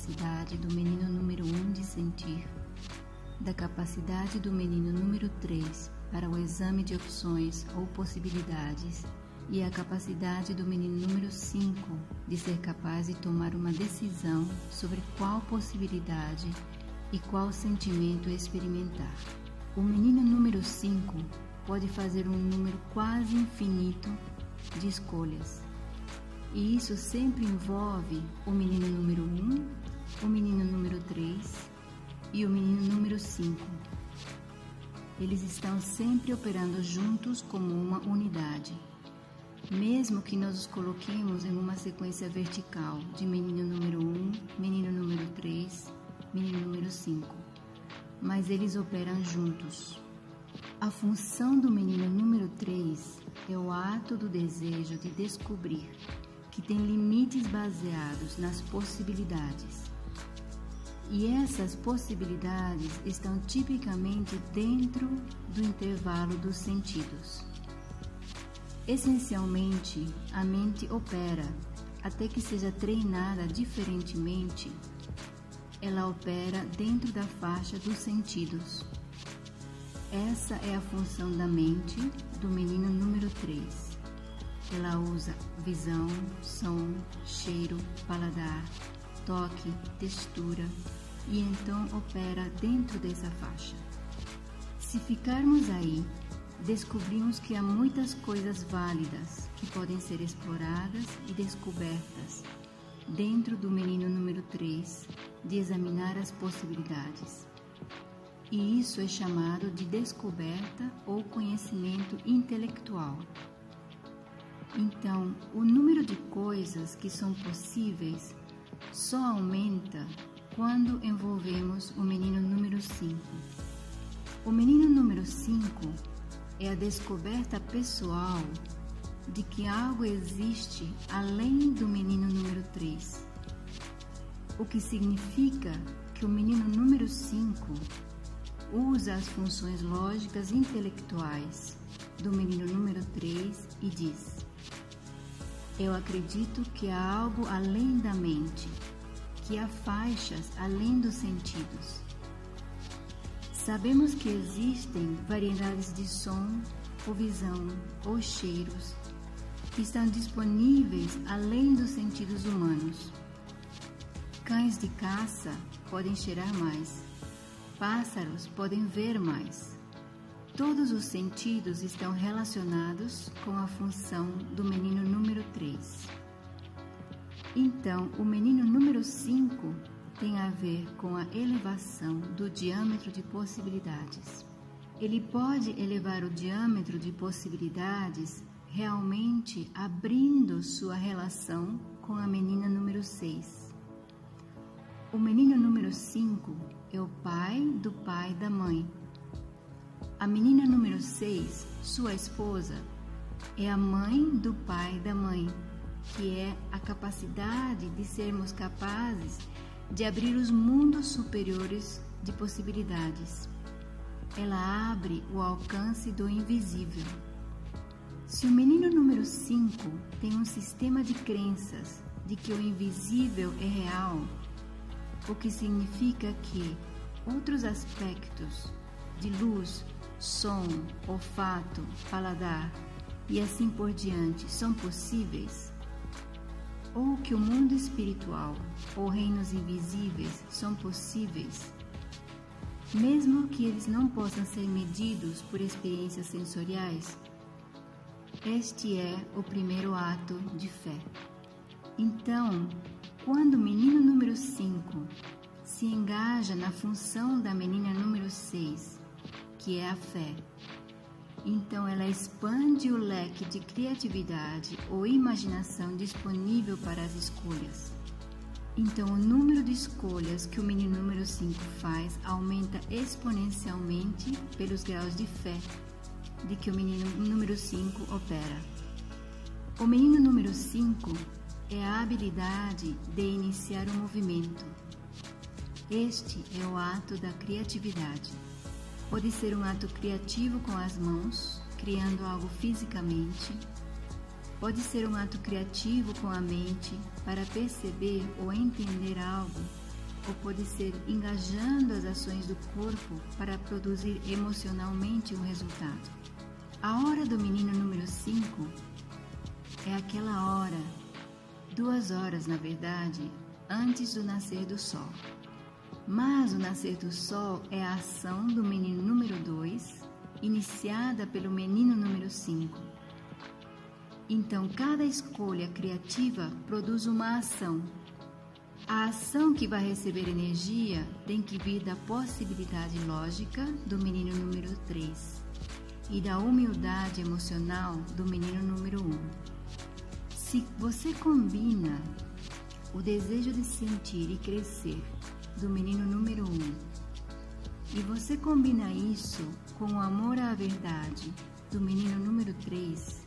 capacidade do menino número 1 um de sentir, da capacidade do menino número 3 para o exame de opções ou possibilidades e a capacidade do menino número 5 de ser capaz de tomar uma decisão sobre qual possibilidade e qual sentimento experimentar. O menino número 5 pode fazer um número quase infinito de escolhas. E isso sempre envolve o menino número 1, o menino número 3 e o menino número 5. Eles estão sempre operando juntos como uma unidade. Mesmo que nós os coloquemos em uma sequência vertical de menino número 1, menino número 3, menino número 5. Mas eles operam juntos. A função do menino número 3 é o ato do desejo de descobrir, que tem limites baseados nas possibilidades. E essas possibilidades estão tipicamente dentro do intervalo dos sentidos. Essencialmente, a mente opera até que seja treinada diferentemente. Ela opera dentro da faixa dos sentidos. Essa é a função da mente do menino número 3. Ela usa visão, som, cheiro, paladar, toque, textura e então opera dentro dessa faixa. Se ficarmos aí, descobrimos que há muitas coisas válidas que podem ser exploradas e descobertas dentro do menino número 3 de examinar as possibilidades e isso é chamado de descoberta ou conhecimento intelectual. Então, o número de coisas que são possíveis só aumenta quando envolvemos o menino número 5. O menino número 5 é a descoberta pessoal de que algo existe além do menino número 3. O que significa que o menino número 5 usa as funções lógicas intelectuais do menino número 3 e diz: Eu acredito que há algo além da mente, que há faixas além dos sentidos. Sabemos que existem variedades de som, ou visão, ou cheiros que estão disponíveis além dos sentidos humanos. Cães de caça podem cheirar mais Pássaros podem ver mais. Todos os sentidos estão relacionados com a função do menino número 3. Então, o menino número 5 tem a ver com a elevação do diâmetro de possibilidades. Ele pode elevar o diâmetro de possibilidades realmente abrindo sua relação com a menina número 6. O menino número 5 é o pai do pai da mãe. A menina número 6, sua esposa, é a mãe do pai da mãe, que é a capacidade de sermos capazes de abrir os mundos superiores de possibilidades. Ela abre o alcance do invisível. Se o menino número 5 tem um sistema de crenças de que o invisível é real, o que significa que outros aspectos de luz, som, olfato, paladar e assim por diante são possíveis, ou que o mundo espiritual ou reinos invisíveis são possíveis, mesmo que eles não possam ser medidos por experiências sensoriais, este é o primeiro ato de fé. Então, quando o menino número 5 se engaja na função da menina número 6, que é a fé, então ela expande o leque de criatividade ou imaginação disponível para as escolhas. Então, o número de escolhas que o menino número 5 faz aumenta exponencialmente pelos graus de fé de que o menino número 5 opera. O menino número 5 é a habilidade de iniciar o movimento. Este é o ato da criatividade. Pode ser um ato criativo com as mãos, criando algo fisicamente, pode ser um ato criativo com a mente para perceber ou entender algo, ou pode ser engajando as ações do corpo para produzir emocionalmente um resultado. A hora do menino número 5 é aquela hora, duas horas na verdade, antes do nascer do sol. Mas o nascer do sol é a ação do menino número 2, iniciada pelo menino número 5. Então, cada escolha criativa produz uma ação. A ação que vai receber energia tem que vir da possibilidade lógica do menino número 3 e da humildade emocional do menino número 1. Se você combina o desejo de sentir e crescer do menino número 1 e você combina isso com o amor à verdade do menino número 3,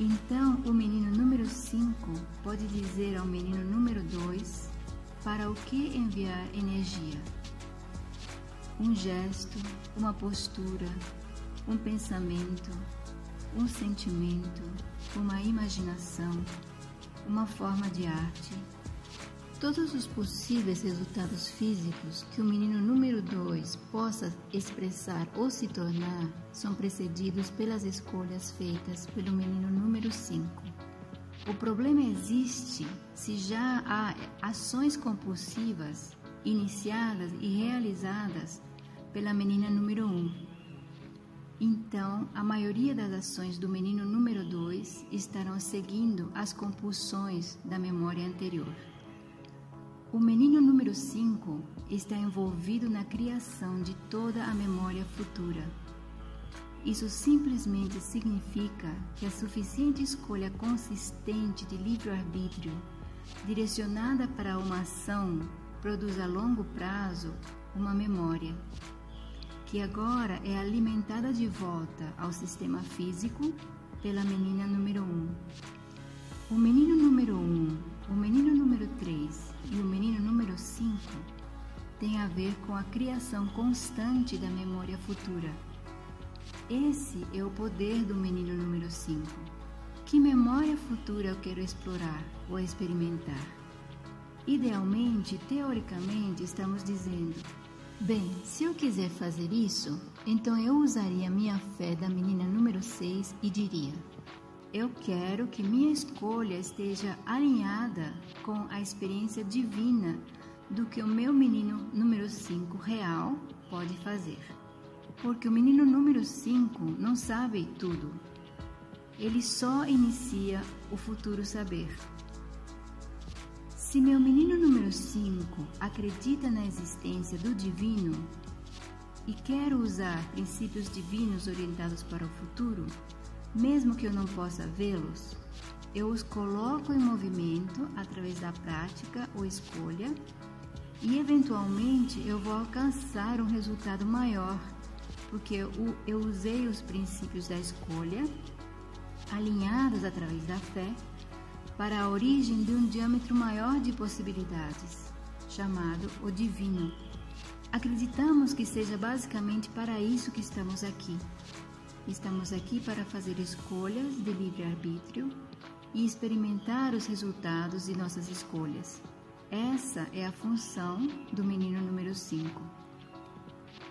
então o menino número 5 pode dizer ao menino número 2 para o que enviar energia. Um gesto, uma postura, um pensamento, um sentimento, uma imaginação, uma forma de arte. Todos os possíveis resultados físicos que o menino número 2 possa expressar ou se tornar são precedidos pelas escolhas feitas pelo menino número 5. O problema existe se já há ações compulsivas iniciadas e realizadas pela menina número 1. Um então, a maioria das ações do menino número 2 estarão seguindo as compulsões da memória anterior. O menino número 5 está envolvido na criação de toda a memória futura. Isso simplesmente significa que a suficiente escolha consistente de livre-arbítrio, direcionada para uma ação, produz a longo prazo uma memória que agora é alimentada de volta ao sistema físico pela menina número 1. Um. O menino número 1, um, o menino número 3 e o menino número 5 têm a ver com a criação constante da memória futura. Esse é o poder do menino número 5. Que memória futura eu quero explorar ou experimentar? Idealmente, teoricamente, estamos dizendo Bem, se eu quiser fazer isso, então eu usaria minha fé da menina número 6 e diria: Eu quero que minha escolha esteja alinhada com a experiência divina do que o meu menino número 5 real pode fazer. Porque o menino número 5 não sabe tudo. Ele só inicia o futuro saber. Se meu menino número 5 acredita na existência do divino e quero usar princípios divinos orientados para o futuro, mesmo que eu não possa vê-los, eu os coloco em movimento através da prática ou escolha e eventualmente eu vou alcançar um resultado maior, porque eu, usei os princípios da escolha alinhados através da fé para a origem de um diâmetro maior de possibilidades, chamado o divino. Acreditamos que seja basicamente para isso que estamos aqui. Estamos aqui para fazer escolhas de livre-arbítrio e experimentar os resultados de nossas escolhas. Essa é a função do menino número 5.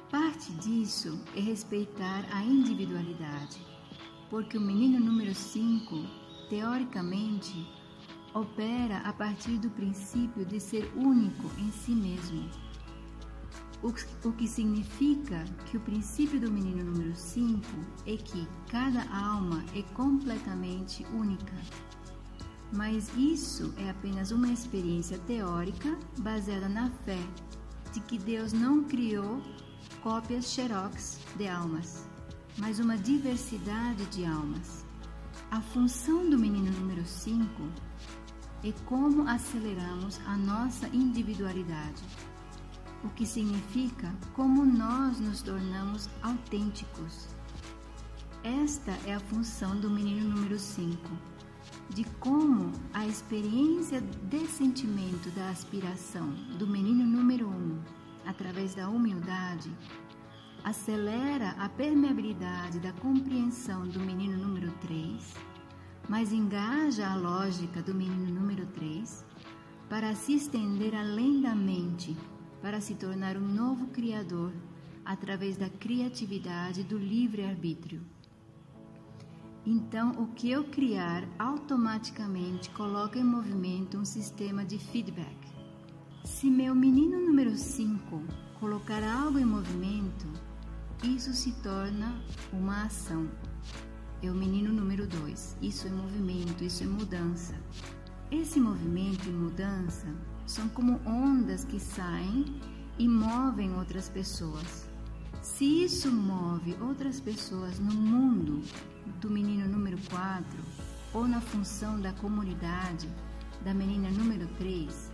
Parte disso é respeitar a individualidade, porque o menino número 5 teoricamente, opera a partir do princípio de ser único em si mesmo. O que significa que o princípio do menino número 5 é que cada alma é completamente única. Mas isso é apenas uma experiência teórica baseada na fé de que Deus não criou cópias xerox de almas, mas uma diversidade de almas. A função do menino número 5 é como aceleramos a nossa individualidade, o que significa como nós nos tornamos autênticos. Esta é a função do menino número 5, de como a experiência de sentimento da aspiração do menino número 1, um, através da humildade, acelera a permeabilidade da compreensão do menino número 3, mas engaja a lógica do menino número 3 para se estender além da mente, para se tornar um novo criador através da criatividade do livre-arbítrio. Então, o que eu criar automaticamente coloca em movimento um sistema de feedback. Se meu menino número 5 colocar algo em movimento, isso se torna uma ação. É o menino número 2. Isso é movimento, isso é mudança. Esse movimento e mudança são como ondas que saem e movem outras pessoas. Se isso move outras pessoas no mundo do menino número 4 ou na função da comunidade da menina número 3,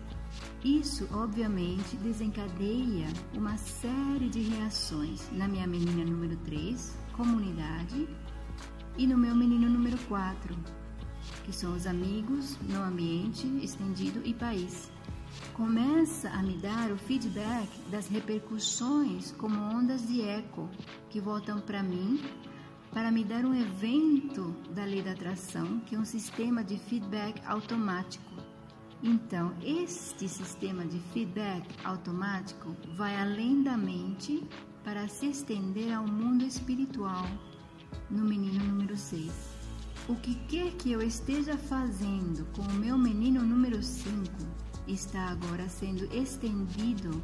isso obviamente desencadeia uma série de reações na minha menina número 3, comunidade, e no meu menino número 4, que são os amigos no ambiente estendido e país começa a me dar o feedback das repercussões como ondas de eco que voltam para mim para me dar um evento da lei da atração, que é um sistema de feedback automático. Então, este sistema de feedback automático vai além da mente para se estender ao mundo espiritual, no menino número 6. O que quer que eu esteja fazendo com o meu menino número 5 está agora sendo estendido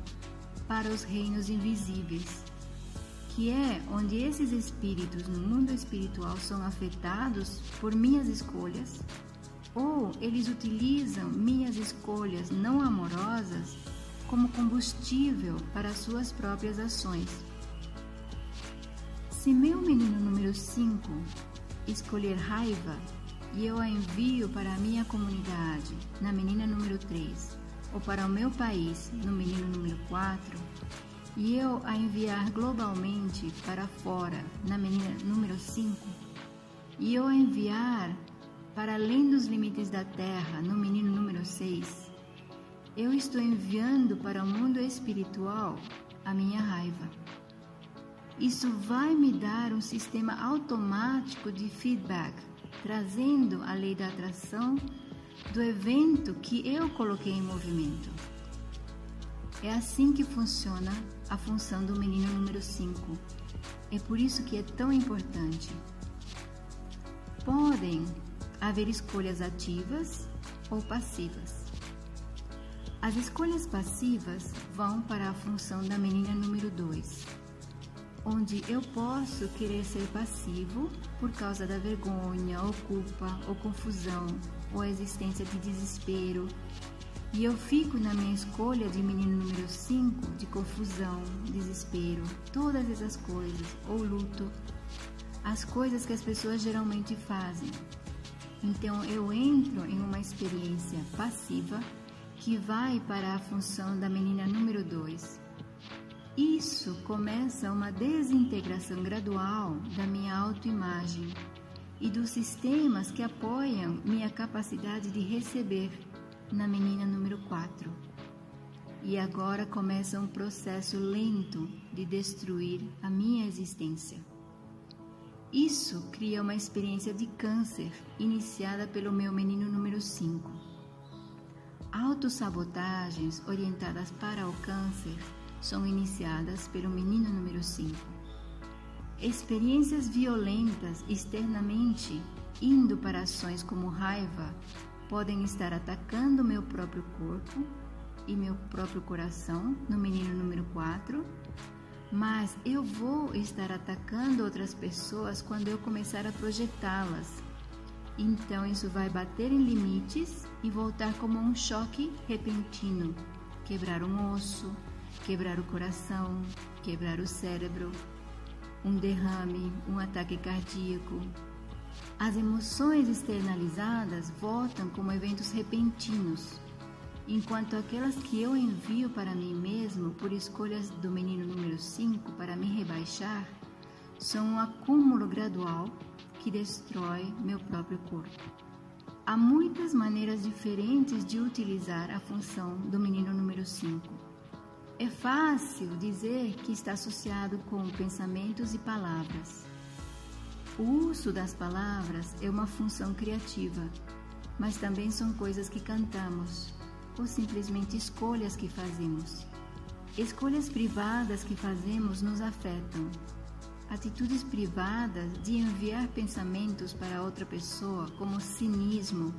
para os reinos invisíveis, que é onde esses espíritos no mundo espiritual são afetados por minhas escolhas, ou eles utilizam minhas escolhas não amorosas como combustível para suas próprias ações. Se meu menino número 5 escolher raiva, e eu a envio para a minha comunidade, na menina número 3, ou para o meu país, no menino número 4, e eu a enviar globalmente para fora, na menina número 5, e eu a enviar para além dos limites da terra, no menino número 6, eu estou enviando para o mundo espiritual a minha raiva. Isso vai me dar um sistema automático de feedback trazendo a lei da atração do evento que eu coloquei em movimento. É assim que funciona a função do menino número 5. É por isso que é tão importante. Podem haver escolhas ativas ou passivas. As escolhas passivas vão para a função da menina número 2 onde eu posso querer ser passivo por causa da vergonha, ou culpa, ou confusão, ou a existência de desespero. E eu fico na minha escolha de menino número 5 de confusão, desespero, todas essas coisas, ou luto, as coisas que as pessoas geralmente fazem. Então eu entro em uma experiência passiva que vai para a função da menina número 2 isso começa uma desintegração gradual da minha autoimagem e dos sistemas que apoiam minha capacidade de receber na menina número 4. E agora começa um processo lento de destruir a minha existência. Isso cria uma experiência de câncer iniciada pelo meu menino número 5. Autossabotagens orientadas para o câncer são iniciadas pelo menino número 5. Experiências violentas externamente, indo para ações como raiva, podem estar atacando meu próprio corpo e meu próprio coração, no menino número 4, mas eu vou estar atacando outras pessoas quando eu começar a projetá-las. Então isso vai bater em limites e voltar como um choque repentino, quebrar um osso, quebrar o coração, quebrar o cérebro, um derrame, um ataque cardíaco. As emoções externalizadas voltam como eventos repentinos, enquanto aquelas que eu envio para mim mesmo por escolhas do menino número 5 para me rebaixar são um acúmulo gradual que destrói meu próprio corpo. Há muitas maneiras diferentes de utilizar a função do menino número 5 É fácil dizer que está associado com pensamentos e palavras. O uso das palavras é uma função criativa, mas também são coisas que cantamos ou simplesmente escolhas que fazemos. Escolhas privadas que fazemos nos afetam. Atitudes privadas de enviar pensamentos para outra pessoa, como cinismo,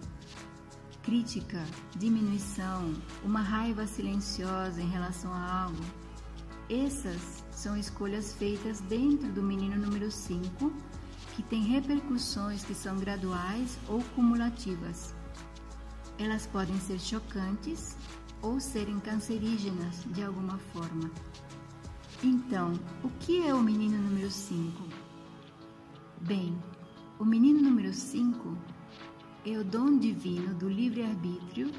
crítica, diminuição, uma raiva silenciosa em relação a algo. Essas são escolhas feitas dentro do menino número 5 que têm repercussões que são graduais ou cumulativas. Elas podem ser chocantes ou serem cancerígenas de alguma forma. Então, o que é o menino número 5? Bem, o menino número 5 é o dom divino do livre-arbítrio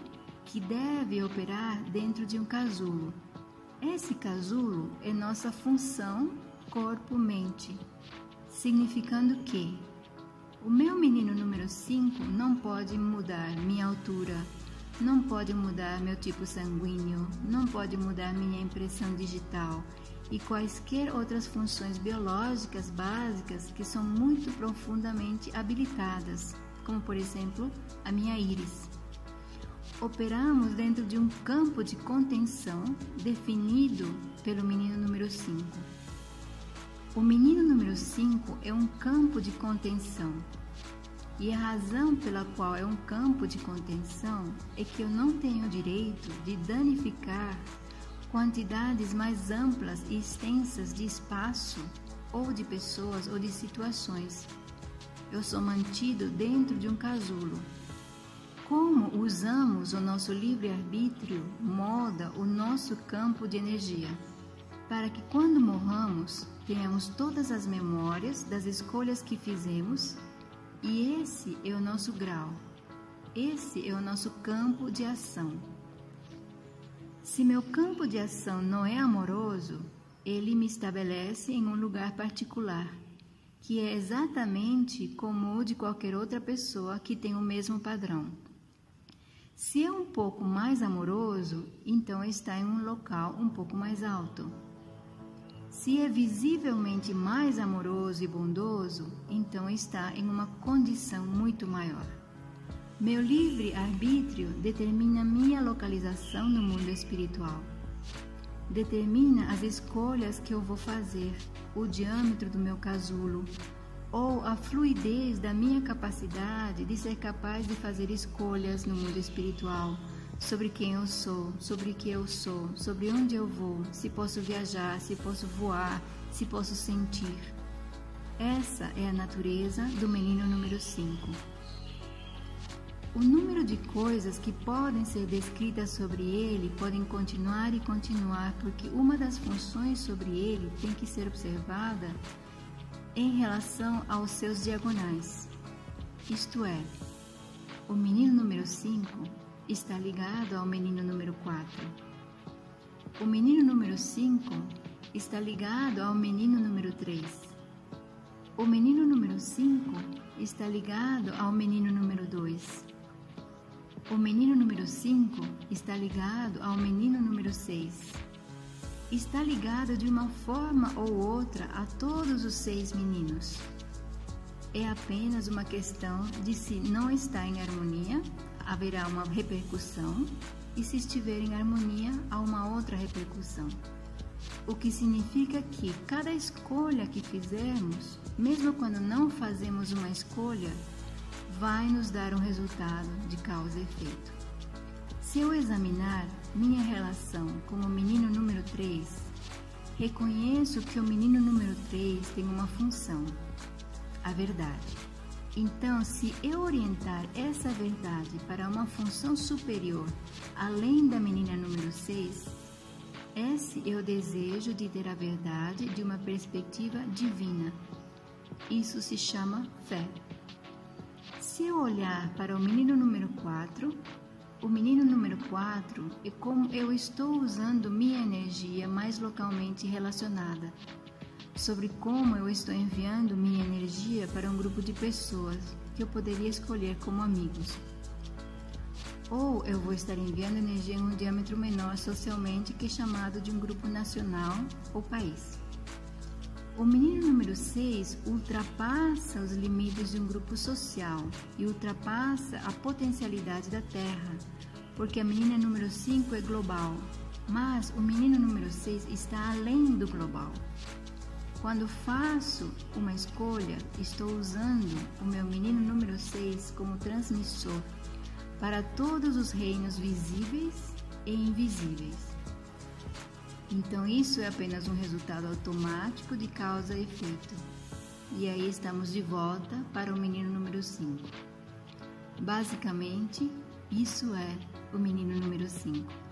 que deve operar dentro de um casulo. Esse casulo é nossa função corpo-mente significando que o meu menino número 5 não pode mudar minha altura, não pode mudar meu tipo sanguíneo, não pode mudar minha impressão digital e quaisquer outras funções biológicas básicas que são muito profundamente habilitadas, como por exemplo a minha íris. Operamos dentro de um campo de contenção definido pelo menino número 5. O menino número 5 é um campo de contenção. E a razão pela qual é um campo de contenção é que eu não tenho direito de danificar quantidades mais amplas e extensas de espaço ou de pessoas ou de situações. Eu sou mantido dentro de um casulo. Como usamos o nosso livre-arbítrio molda o nosso campo de energia, para que quando morramos tenhamos todas as memórias das escolhas que fizemos e esse é o nosso grau. Esse é o nosso campo de ação. Se meu campo de ação não é amoroso, ele me estabelece em um lugar particular, que é exatamente como o de qualquer outra pessoa que tem o mesmo padrão. Se é um pouco mais amoroso, então está em um local um pouco mais alto. Se é visivelmente mais amoroso e bondoso, então está em uma condição muito maior. Meu livre-arbítrio determina minha localização no mundo espiritual. Determina as escolhas que eu vou fazer, o diâmetro do meu casulo, ou a fluidez da minha capacidade de ser capaz de fazer escolhas no mundo espiritual sobre quem eu sou, sobre o que eu sou, sobre onde eu vou, se posso viajar, se posso voar, se posso sentir. Essa é a natureza do menino número 5. O número de coisas que podem ser descritas sobre ele podem continuar e continuar, porque uma das funções sobre ele tem que ser observada em relação aos seus diagonais. Isto é, o menino número 5 está ligado ao menino número 4. O menino número 5 está ligado ao menino número 3. O menino número 5 está ligado ao menino número 2. O menino número 5 está ligado ao menino número 6. Está ligado de uma forma ou outra a todos os seis meninos. É apenas uma questão de se não está em harmonia haverá uma repercussão e se estiver em harmonia, há uma outra repercussão. O que significa que cada escolha que fizermos, mesmo quando não fazemos uma escolha, vai nos dar um resultado de causa e efeito. Se eu examinar minha relação com o menino número 3, reconheço que o menino número 3 tem uma função, a verdade. Então, se eu orientar essa verdade para uma função superior, além da menina número 6, esse é o desejo de ter a verdade de uma perspectiva divina. Isso se chama fé. Se eu olhar para o menino número 4, o menino número 4 é como eu estou usando minha energia mais localmente relacionada sobre como eu estou enviando minha energia para um grupo de pessoas que eu poderia escolher como amigos. ou eu vou estar enviando energia em um diâmetro menor socialmente que é chamado de um grupo nacional ou país. O menino número 6 ultrapassa os limites de um grupo social e ultrapassa a potencialidade da Terra, porque a menina número 5 é global, mas o menino número 6 está além do global. Quando faço uma escolha, estou usando o meu menino número 6 como transmissor para todos os reinos visíveis e invisíveis. Então, isso é apenas um resultado automático de causa e efeito. E aí estamos de volta para o menino número 5. Basicamente, isso é o menino número 5.